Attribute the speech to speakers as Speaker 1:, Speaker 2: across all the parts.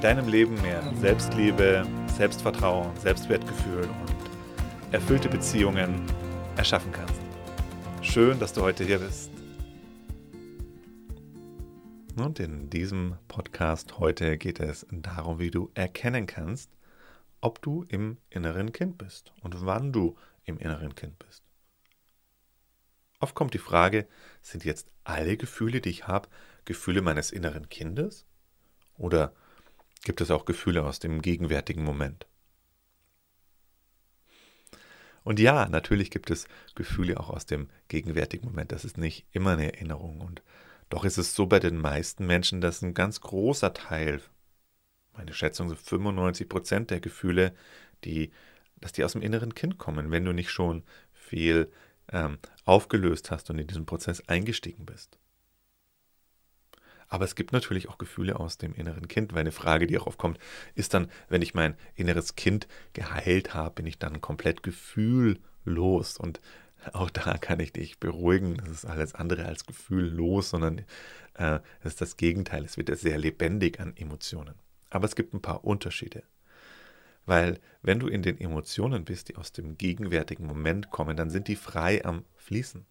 Speaker 1: deinem Leben mehr Selbstliebe, Selbstvertrauen, Selbstwertgefühl und erfüllte Beziehungen erschaffen kannst. Schön, dass du heute hier bist. Und in diesem Podcast heute geht es darum, wie du erkennen kannst, ob du im inneren Kind bist und wann du im inneren Kind bist. Oft kommt die Frage, sind jetzt alle Gefühle, die ich habe, Gefühle meines inneren Kindes? Oder gibt es auch Gefühle aus dem gegenwärtigen Moment. Und ja, natürlich gibt es Gefühle auch aus dem gegenwärtigen Moment. Das ist nicht immer eine Erinnerung. Und doch ist es so bei den meisten Menschen, dass ein ganz großer Teil, meine Schätzung so 95 Prozent der Gefühle, die, dass die aus dem inneren Kind kommen, wenn du nicht schon viel ähm, aufgelöst hast und in diesen Prozess eingestiegen bist. Aber es gibt natürlich auch Gefühle aus dem inneren Kind, weil eine Frage, die auch aufkommt, ist dann, wenn ich mein inneres Kind geheilt habe, bin ich dann komplett gefühllos. Und auch da kann ich dich beruhigen. Das ist alles andere als gefühllos, sondern äh, ist das Gegenteil. Es wird sehr lebendig an Emotionen. Aber es gibt ein paar Unterschiede. Weil wenn du in den Emotionen bist, die aus dem gegenwärtigen Moment kommen, dann sind die frei am Fließen.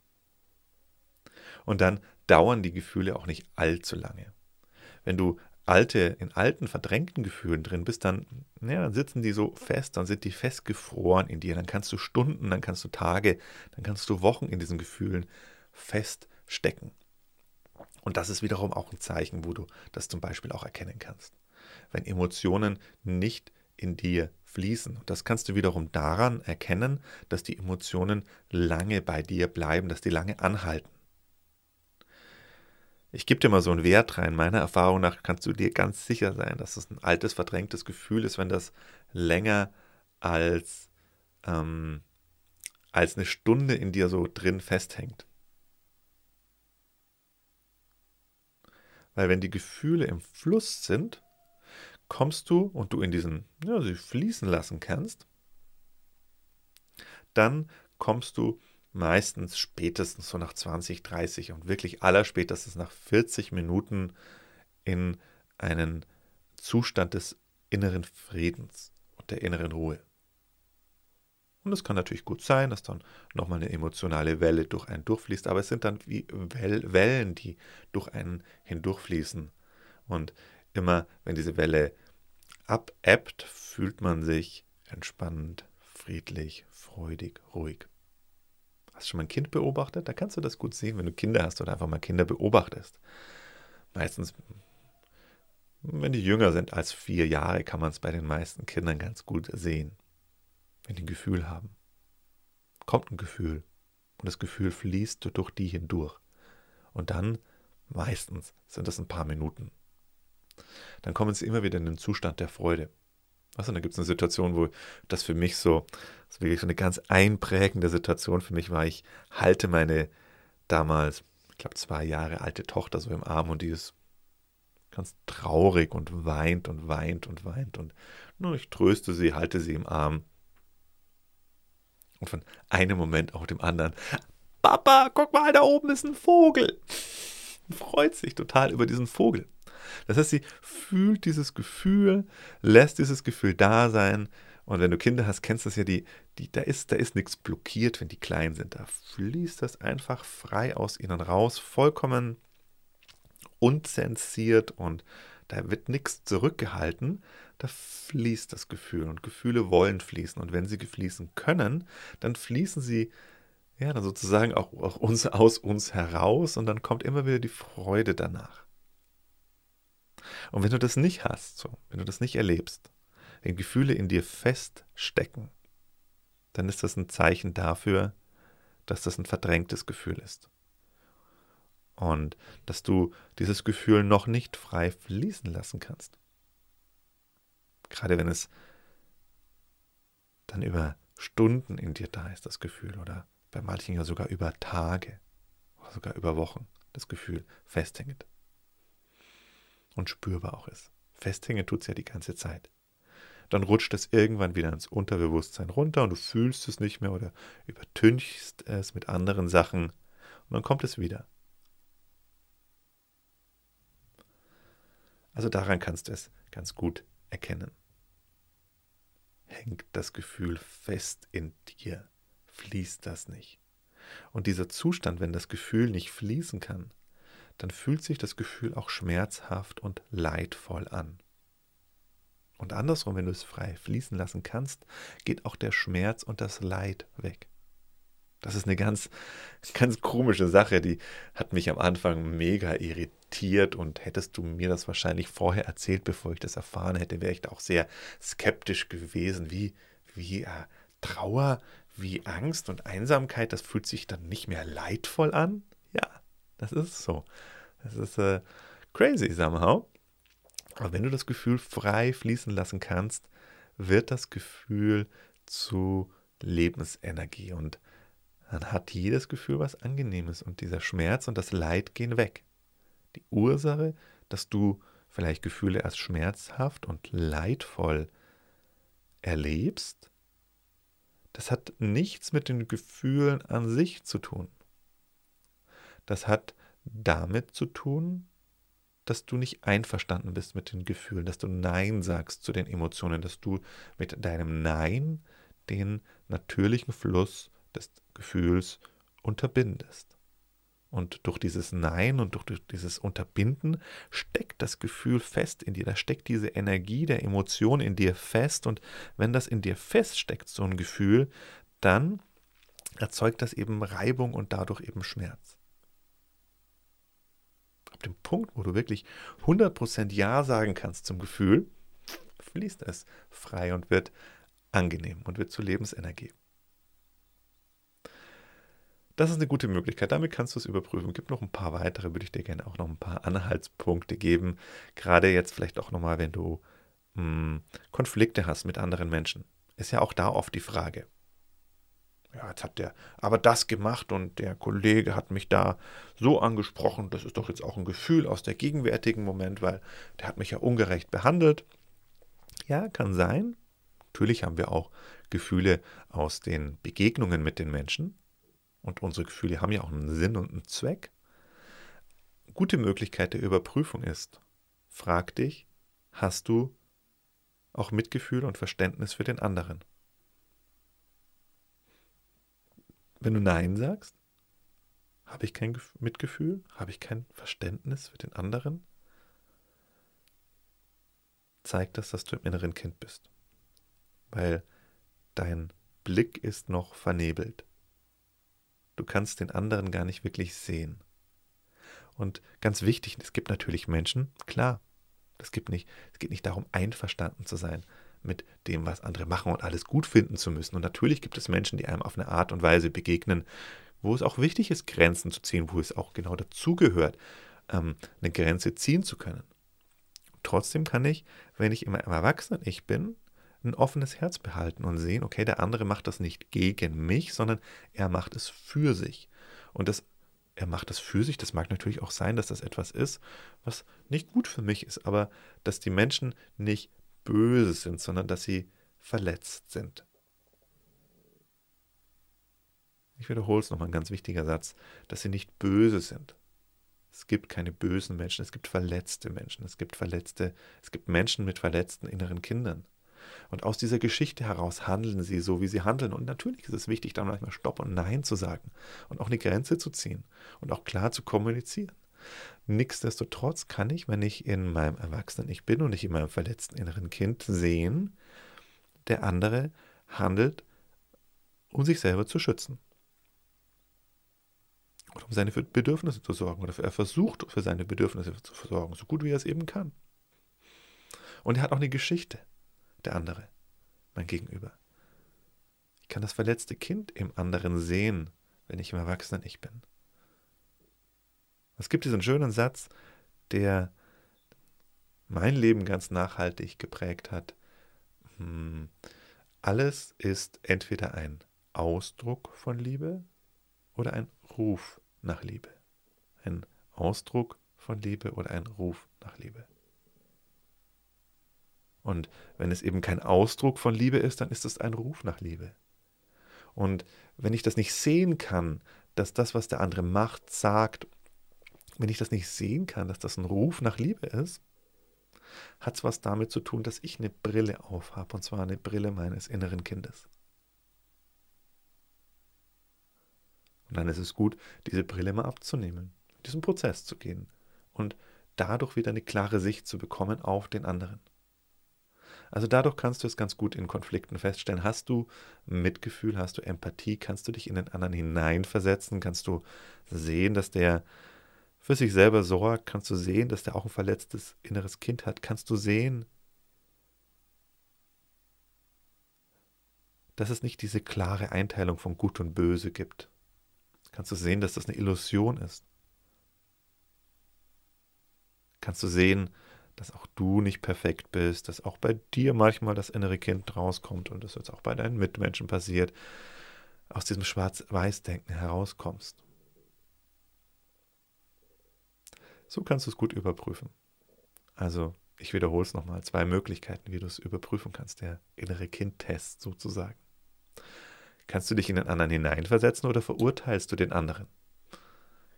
Speaker 1: Und dann dauern die Gefühle auch nicht allzu lange. Wenn du alte, in alten, verdrängten Gefühlen drin bist, dann, ja, dann sitzen die so fest, dann sind die festgefroren in dir. Dann kannst du Stunden, dann kannst du Tage, dann kannst du Wochen in diesen Gefühlen feststecken. Und das ist wiederum auch ein Zeichen, wo du das zum Beispiel auch erkennen kannst. Wenn Emotionen nicht in dir fließen. Das kannst du wiederum daran erkennen, dass die Emotionen lange bei dir bleiben, dass die lange anhalten. Ich gebe dir mal so einen Wert rein. Meiner Erfahrung nach kannst du dir ganz sicher sein, dass es ein altes, verdrängtes Gefühl ist, wenn das länger als, ähm, als eine Stunde in dir so drin festhängt. Weil wenn die Gefühle im Fluss sind, kommst du und du in diesen, ja, sie fließen lassen kannst, dann kommst du meistens spätestens so nach 20, 30 und wirklich allerspätestens nach 40 Minuten in einen Zustand des inneren Friedens und der inneren Ruhe. Und es kann natürlich gut sein, dass dann nochmal eine emotionale Welle durch einen durchfließt, aber es sind dann wie Wellen, die durch einen hindurchfließen. Und immer, wenn diese Welle abebbt, fühlt man sich entspannend, friedlich, freudig, ruhig. Hast du schon mal ein Kind beobachtet? Da kannst du das gut sehen, wenn du Kinder hast oder einfach mal Kinder beobachtest. Meistens, wenn die jünger sind als vier Jahre, kann man es bei den meisten Kindern ganz gut sehen. Wenn die ein Gefühl haben. Kommt ein Gefühl und das Gefühl fließt durch die hindurch. Und dann, meistens, sind das ein paar Minuten. Dann kommen sie immer wieder in den Zustand der Freude. Also, da gibt es eine Situation, wo das für mich so, das wirklich so eine ganz einprägende Situation für mich war. Ich halte meine damals, ich glaube, zwei Jahre alte Tochter so im Arm und die ist ganz traurig und weint und weint und weint. Und nur ich tröste sie, halte sie im Arm. Und von einem Moment auf dem anderen, Papa, guck mal, da oben ist ein Vogel. Und freut sich total über diesen Vogel. Das heißt, sie fühlt dieses Gefühl, lässt dieses Gefühl da sein. Und wenn du Kinder hast, kennst du das ja, die, die, da ist, da ist nichts blockiert, wenn die klein sind. Da fließt das einfach frei aus ihnen raus, vollkommen unzensiert und da wird nichts zurückgehalten. Da fließt das Gefühl und Gefühle wollen fließen. Und wenn sie fließen können, dann fließen sie ja dann sozusagen auch, auch uns, aus uns heraus und dann kommt immer wieder die Freude danach. Und wenn du das nicht hast, so, wenn du das nicht erlebst, wenn Gefühle in dir feststecken, dann ist das ein Zeichen dafür, dass das ein verdrängtes Gefühl ist. Und dass du dieses Gefühl noch nicht frei fließen lassen kannst. Gerade wenn es dann über Stunden in dir da ist, das Gefühl, oder bei manchen ja sogar über Tage oder sogar über Wochen das Gefühl festhängt und spürbar auch ist. Festhängen tut es ja die ganze Zeit. Dann rutscht es irgendwann wieder ins Unterbewusstsein runter und du fühlst es nicht mehr oder übertünchst es mit anderen Sachen und dann kommt es wieder. Also daran kannst du es ganz gut erkennen. Hängt das Gefühl fest in dir, fließt das nicht. Und dieser Zustand, wenn das Gefühl nicht fließen kann, dann fühlt sich das Gefühl auch schmerzhaft und leidvoll an. Und andersrum, wenn du es frei fließen lassen kannst, geht auch der Schmerz und das Leid weg. Das ist eine ganz, ganz komische Sache, die hat mich am Anfang mega irritiert und hättest du mir das wahrscheinlich vorher erzählt, bevor ich das erfahren hätte, wäre ich da auch sehr skeptisch gewesen, wie, wie äh, Trauer, wie Angst und Einsamkeit, das fühlt sich dann nicht mehr leidvoll an. Das ist so. Das ist äh, crazy somehow. Aber wenn du das Gefühl frei fließen lassen kannst, wird das Gefühl zu Lebensenergie und dann hat jedes Gefühl was Angenehmes und dieser Schmerz und das Leid gehen weg. Die Ursache, dass du vielleicht Gefühle als schmerzhaft und leidvoll erlebst, das hat nichts mit den Gefühlen an sich zu tun. Das hat damit zu tun, dass du nicht einverstanden bist mit den Gefühlen, dass du Nein sagst zu den Emotionen, dass du mit deinem Nein den natürlichen Fluss des Gefühls unterbindest. Und durch dieses Nein und durch dieses Unterbinden steckt das Gefühl fest in dir. Da steckt diese Energie der Emotion in dir fest. Und wenn das in dir feststeckt, so ein Gefühl, dann erzeugt das eben Reibung und dadurch eben Schmerz ab dem Punkt, wo du wirklich 100% Ja sagen kannst zum Gefühl, fließt es frei und wird angenehm und wird zur Lebensenergie. Das ist eine gute Möglichkeit. Damit kannst du es überprüfen. Gibt noch ein paar weitere, würde ich dir gerne auch noch ein paar Anhaltspunkte geben. Gerade jetzt vielleicht auch nochmal, wenn du mh, hm, Konflikte hast mit anderen Menschen. Ist ja auch da oft die Frage ja, jetzt hat der aber das gemacht und der Kollege hat mich da so angesprochen, das ist doch jetzt auch ein Gefühl aus der gegenwärtigen Moment, weil der hat mich ja ungerecht behandelt. Ja, kann sein. Natürlich haben wir auch Gefühle aus den Begegnungen mit den Menschen und unsere Gefühle haben ja auch einen Sinn und einen Zweck. Gute Möglichkeit der Überprüfung ist, frag dich, hast du auch Mitgefühl und Verständnis für den anderen? Wenn du Nein sagst, habe ich kein Mitgefühl, habe ich kein Verständnis für den anderen, zeigt das, dass du im inneren Kind bist. Weil dein Blick ist noch vernebelt. Du kannst den anderen gar nicht wirklich sehen. Und ganz wichtig, es gibt natürlich Menschen, klar, das gibt nicht, es geht nicht darum, einverstanden zu sein mit dem, was andere machen und alles gut finden zu müssen. Und natürlich gibt es Menschen, die einem auf eine Art und Weise begegnen, wo es auch wichtig ist, Grenzen zu ziehen, wo es auch genau dazugehört, ähm, eine Grenze ziehen zu können. Trotzdem kann ich, wenn ich immer im Erwachsenen-Ich bin, ein offenes Herz behalten und sehen, okay, der andere macht das nicht gegen mich, sondern er macht es für sich. Und das, er macht das für sich, das mag natürlich auch sein, dass das etwas ist, was nicht gut für mich ist, aber dass die Menschen nicht böse sind, sondern dass sie verletzt sind. Ich wiederhole es nochmal, ein ganz wichtiger Satz, dass sie nicht böse sind. Es gibt keine bösen Menschen, es gibt verletzte Menschen, es gibt verletzte, es gibt Menschen mit verletzten inneren Kindern. Und aus dieser Geschichte heraus handeln sie so, wie sie handeln. Und natürlich ist es wichtig, dann manchmal Stopp und Nein zu sagen und auch eine Grenze zu ziehen und auch klar zu kommunizieren. Nichtsdestotrotz kann ich, wenn ich in meinem Erwachsenen-Ich bin und nicht in meinem verletzten inneren Kind, sehen, der andere handelt, um sich selber zu schützen. Oder um seine Bedürfnisse zu sorgen. Oder er versucht, für seine Bedürfnisse zu sorgen, so gut wie er es eben kann. Und er hat auch eine Geschichte, der andere, mein Gegenüber. Ich kann das verletzte Kind im anderen sehen, wenn ich im Erwachsenen-Ich bin. Es gibt diesen schönen Satz, der mein Leben ganz nachhaltig geprägt hat. Hm, alles ist entweder ein Ausdruck von Liebe oder ein Ruf nach Liebe. Ein Ausdruck von Liebe oder ein Ruf nach Liebe. Und wenn es eben kein Ausdruck von Liebe ist, dann ist es ein Ruf nach Liebe. Und wenn ich das nicht sehen kann, dass das, was der andere macht, sagt, wenn ich das nicht sehen kann, dass das ein Ruf nach Liebe ist, hat es was damit zu tun, dass ich eine Brille aufhabe, und zwar eine Brille meines inneren Kindes. Und dann ist es gut, diese Brille mal abzunehmen, diesen Prozess zu gehen und dadurch wieder eine klare Sicht zu bekommen auf den anderen. Also dadurch kannst du es ganz gut in Konflikten feststellen. Hast du Mitgefühl, hast du Empathie, kannst du dich in den anderen hineinversetzen, kannst du sehen, dass der für sich selber sorgt, kannst du sehen, dass der auch ein verletztes inneres Kind hat, kannst du sehen, dass es nicht diese klare Einteilung von Gut und Böse gibt. Kannst du sehen, dass das eine Illusion ist. Kannst du sehen, dass auch du nicht perfekt bist, dass auch bei dir manchmal das innere Kind rauskommt und das jetzt auch bei deinen Mitmenschen passiert, aus diesem Schwarz-Weiß-Denken herauskommst. So kannst du es gut überprüfen. Also, ich wiederhole es nochmal, zwei Möglichkeiten, wie du es überprüfen kannst, der innere Kind-Test sozusagen. Kannst du dich in den anderen hineinversetzen oder verurteilst du den anderen?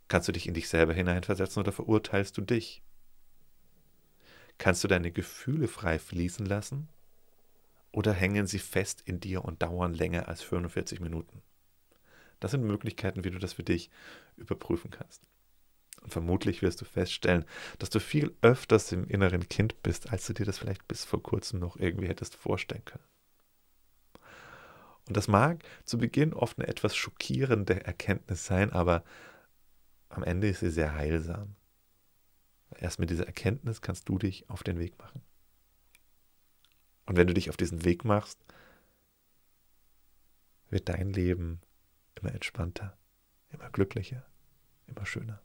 Speaker 1: Kannst du dich in dich selber hineinversetzen oder verurteilst du dich? Kannst du deine Gefühle frei fließen lassen? Oder hängen sie fest in dir und dauern länger als 45 Minuten? Das sind Möglichkeiten, wie du das für dich überprüfen kannst. Und vermutlich wirst du feststellen, dass du viel öfters im inneren Kind bist, als du dir das vielleicht bis vor kurzem noch irgendwie hättest vorstellen können. Und das mag zu Beginn oft eine etwas schockierende Erkenntnis sein, aber am Ende ist sie sehr heilsam. Erst mit dieser Erkenntnis kannst du dich auf den Weg machen. Und wenn du dich auf diesen Weg machst, wird dein Leben immer entspannter, immer glücklicher, immer schöner.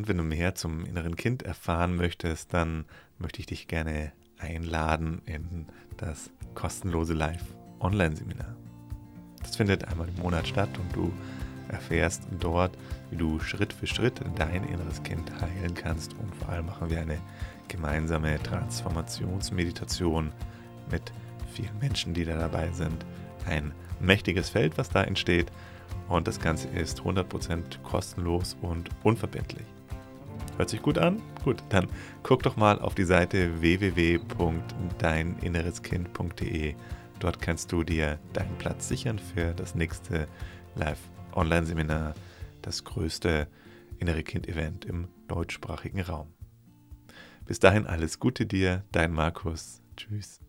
Speaker 1: Und wenn du mehr zum inneren Kind erfahren möchtest, dann möchte ich dich gerne einladen in das kostenlose Live-Online-Seminar. Das findet einmal im Monat statt und du erfährst dort, wie du Schritt für Schritt dein inneres Kind heilen kannst. Und vor allem machen wir eine gemeinsame Transformationsmeditation mit vielen Menschen, die da dabei sind. Ein mächtiges Feld, was da entsteht. Und das Ganze ist 100% kostenlos und unverbindlich. Hört sich gut an? Gut, dann guck doch mal auf die Seite www.deininnereskind.de. Dort kannst du dir deinen Platz sichern für das nächste Live Online-Seminar, das größte innere Kind-Event im deutschsprachigen Raum. Bis dahin alles Gute dir, dein Markus. Tschüss.